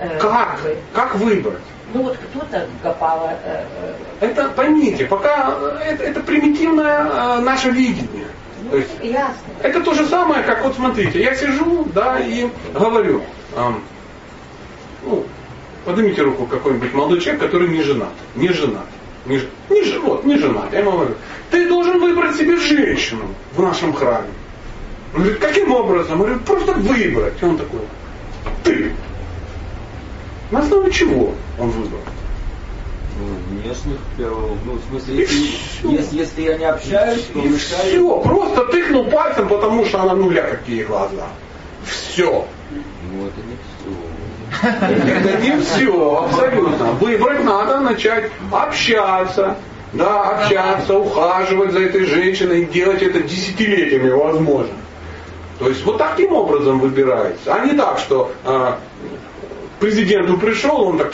Э, как? Как выбрать? Ну вот кто-то копала. Э, э, это поймите, пока это, это примитивное э, наше видение. Ну, то есть, ясно. Это то же самое, как вот смотрите, я сижу, да, и говорю, э, ну, поднимите руку какой-нибудь молодой человек, который не женат. Не женат. Не, не, вот, не женат. Я ему говорю, ты должен выбрать себе женщину в нашем храме. Он говорит, каким образом? Я говорю, просто выбрать. И он такой, ты. На основе чего он выбрал? Ну, внешних первого. Ну, в смысле, если, если, если я не общаюсь, то и мешаю. Все, просто тыкнул пальцем, потому что она нуля какие глаза. Все. Ну, это не все. Это не все, абсолютно. Выбрать надо начать общаться, да, общаться, ухаживать за этой женщиной, делать это десятилетиями возможно. То есть вот таким образом выбирается, а не так, что э, президенту пришел, он так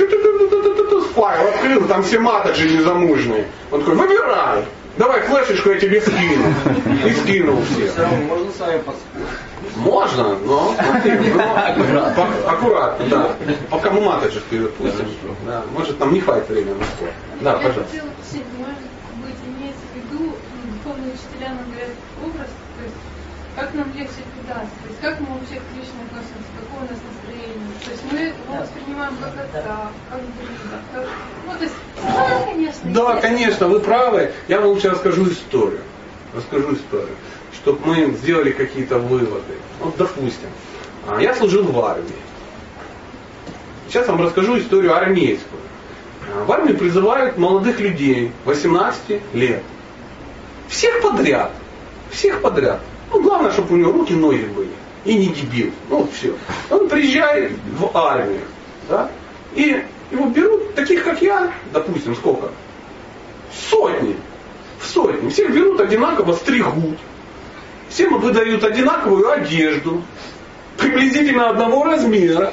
файл открыл, там все маточи незамужние. Он такой, выбирай, давай флешечку я тебе скину. И скинул все. Можно с вами. Можно, но, но аккуратно, да. Пока мы маточек вперед пустим. Да, может нам не хватит времени на спор. Да, пожалуйста. Я хотела уточнить, может быть, имеется в виду, духовные учителя нам говорят образ, то есть как нам легче питаться, то есть как мы вообще к Кришне относимся, какое у нас настроение. То есть мы его воспринимаем как отца, как друга, как... Ну, то есть, да, конечно. Да, конечно, вы правы. Я вам лучше расскажу историю. Расскажу историю чтобы мы сделали какие-то выводы. Вот, допустим, а, я служил в армии. Сейчас вам расскажу историю армейскую. А, в армию призывают молодых людей 18 лет. Всех подряд. Всех подряд. Ну, главное, чтобы у него руки, ноги были. И не дебил. Ну, все. Он приезжает в армию. Да? И его берут, таких как я, допустим, сколько? Сотни. В сотни. Всех берут одинаково, стригут. Всем выдают одинаковую одежду, приблизительно одного размера.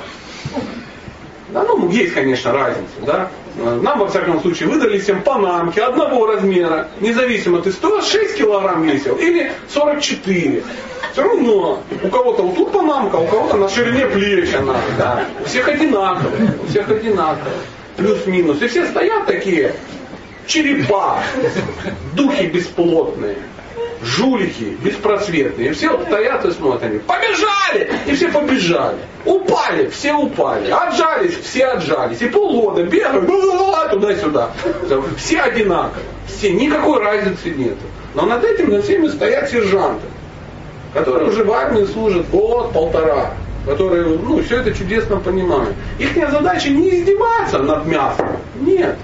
Да, ну, есть, конечно, разница, да. Нам, во всяком случае, выдали всем панамки одного размера, независимо, ты 106 килограмм весил или 44. Все равно, у кого-то вот тут панамка, у кого-то на ширине плеч она. Да. У всех одинаково, у всех одинаково. Плюс-минус. И все стоят такие, черепа, духи бесплотные жулики, беспросветные. Все стоят и смотрят, они побежали! И все побежали. Упали, все упали. Отжались, все отжались. И полгода бегают туда-сюда. Все одинаковые. Все, никакой разницы нет. Но над этим над всеми стоят сержанты, которые уже в армии служат год-полтора которые ну, все это чудесно понимают. Их задача не издеваться над мясом. Нет.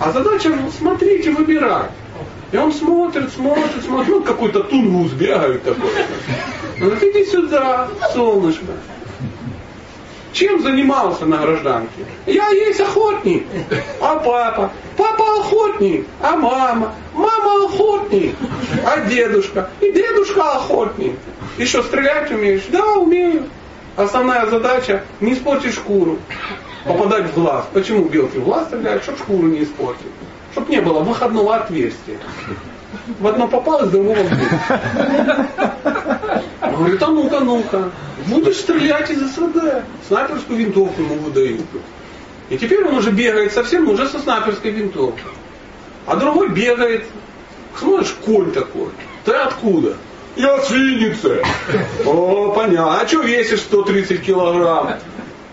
А задача смотреть и выбирать. И он смотрит, смотрит, смотрит, ну какой-то тунгус бегает такой. Он говорит, иди сюда, солнышко. Чем занимался на гражданке? Я есть охотник. А папа? Папа охотник. А мама? Мама охотник. А дедушка? И дедушка охотник. И что, стрелять умеешь? Да, умею. Основная задача не испортить шкуру. Попадать в глаз. Почему белки в глаз стреляют? Чтобы шкуру не испортить чтобы не было выходного отверстия. В одно попалось, другого в говорит, а ну-ка, ну-ка, будешь стрелять из СВД. Снайперскую винтовку ему выдают. И теперь он уже бегает совсем, но уже со снайперской винтовкой. А другой бегает, смотришь, конь такой. Ты откуда? Я с Винницы. О, понятно. А что весишь 130 килограмм?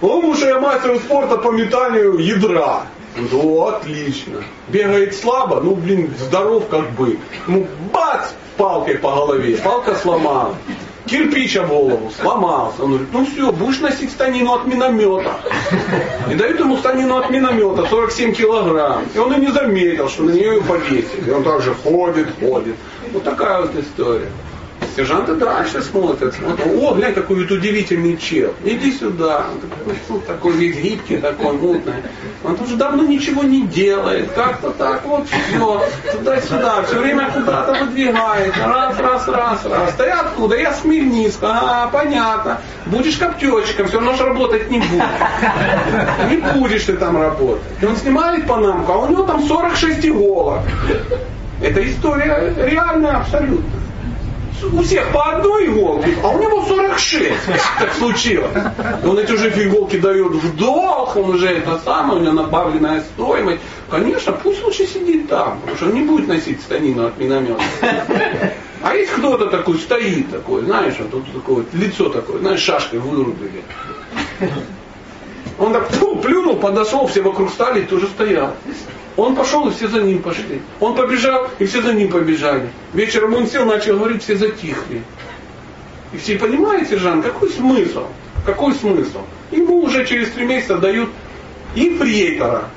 Потому что я мастер спорта по метанию ядра. Ну, отлично. Бегает слабо, ну, блин, здоров как бы. Ну, бац, палкой по голове, палка сломалась. Кирпич об голову, сломался. Он говорит, ну все, будешь носить станину от миномета. И дают ему станину от миномета, 47 килограмм. И он и не заметил, что на нее ее повесили. И он также ходит, ходит. Вот такая вот история. Сержанты дальше смотрят, смотрят, о, глянь, какой вот удивительный чел. Иди сюда. Он такой, весь гибкий, такой мутный. Он уже давно ничего не делает. Как-то так вот все. Туда-сюда. Все время куда-то выдвигает. Раз, раз, раз, раз. Ты откуда? Я с. А, понятно. Будешь коптечком, все равно же работать не будешь. Не будешь ты там работать. И он снимает панамку, а у него там 46 иголок. Это история реальная абсолютно. У всех по одной иголке, а у него 46. Как так случилось? И он эти же иголки дает в долг, он уже это самое, у него набавленная стоимость. Конечно, пусть лучше сидит там, потому что он не будет носить станину от миномета. А есть кто-то такой стоит такой, знаешь, вот тут такое вот лицо такое, знаешь, шашкой вырубили. Он так плюнул, подошел, все вокруг стали и тоже стоял. Он пошел, и все за ним пошли. Он побежал, и все за ним побежали. Вечером он сел, начал говорить, все затихли. И все понимаете, Жан, какой смысл? Какой смысл? Ему уже через три месяца дают инфриейтора.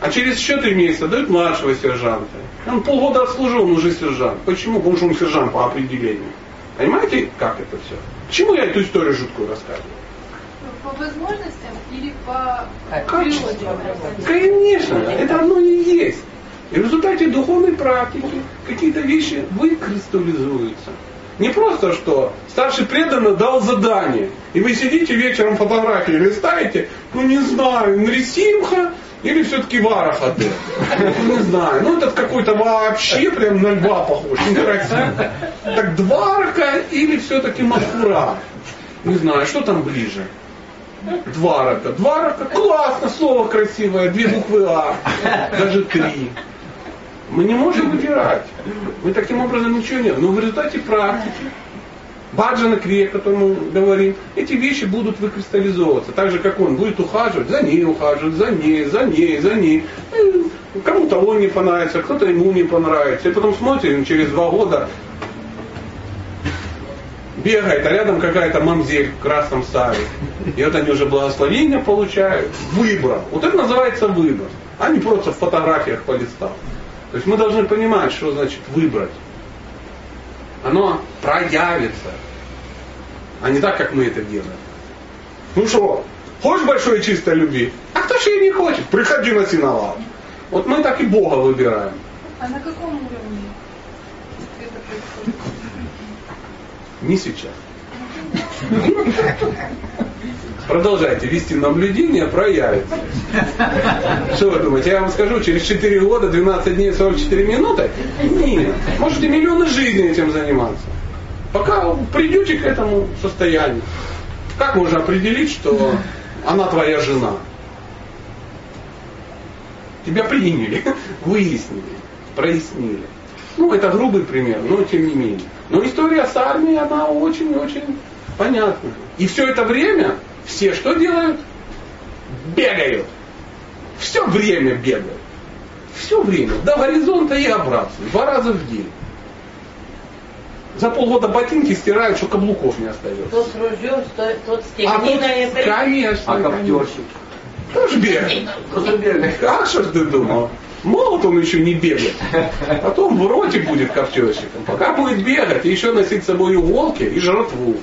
А через еще три месяца дают младшего сержанта. Он полгода отслужил, он уже сержант. Почему? Потому что он сержант по определению. Понимаете, как это все? К чему я эту историю жуткую рассказываю? По возможностям или по природе? Конечно, это одно и есть. И в результате духовной практики какие-то вещи выкристаллизуются. Не просто что старший преданный дал задание, и вы сидите вечером фотографии листаете, ну не знаю, Нрисимха или все-таки Варахады. Ну, не знаю, ну этот какой-то вообще прям на льва похож, некрасивый. Так Дварака или все-таки Махура? Не знаю, что там ближе? Дварака. Дварака, классно, слово красивое, две буквы А, даже три. Мы не можем выбирать. Мы таким образом ничего нет. Но в результате практики, баджана крия, о котором мы говорим, эти вещи будут выкристаллизовываться. Так же, как он будет ухаживать, за ней ухаживать, за ней, за ней, за ней. И Кому-то он не понравится, кто-то ему не понравится. И потом смотрим, через два года бегает, а рядом какая-то мамзель в красном саре. И вот они уже благословение получают. Выбор. Вот это называется выбор. А не просто в фотографиях полистал. То есть мы должны понимать, что значит выбрать. Оно проявится. А не так, как мы это делаем. Ну что, хочешь большой и чистой любви? А кто же ее не хочет? Приходи на синовал. Вот мы так и Бога выбираем. А на каком уровне это происходит? Не сейчас. Продолжайте вести наблюдение, проявится. Что вы думаете, я вам скажу, через 4 года, 12 дней, 44 минуты? Нет. Можете миллионы жизней этим заниматься. Пока придете к этому состоянию. Как можно определить, что она твоя жена? Тебя приняли, выяснили, прояснили. Ну, это грубый пример, но тем не менее. Но история с армией, она очень-очень понятна. И все это время все что делают? Бегают. Все время бегают. Все время. До горизонта и обратно. Два раза в день. За полгода ботинки стирают, что каблуков не остается. Кто с ружьем, тот, тот с А тут, техниной. конечно. А коптерщик? Тоже бегает. Кто бегает? Как что ж ты думал? Молот он еще не бегает. Потом в роте будет коптерщиком. Пока будет бегать и еще носить с собой иголки и жратву.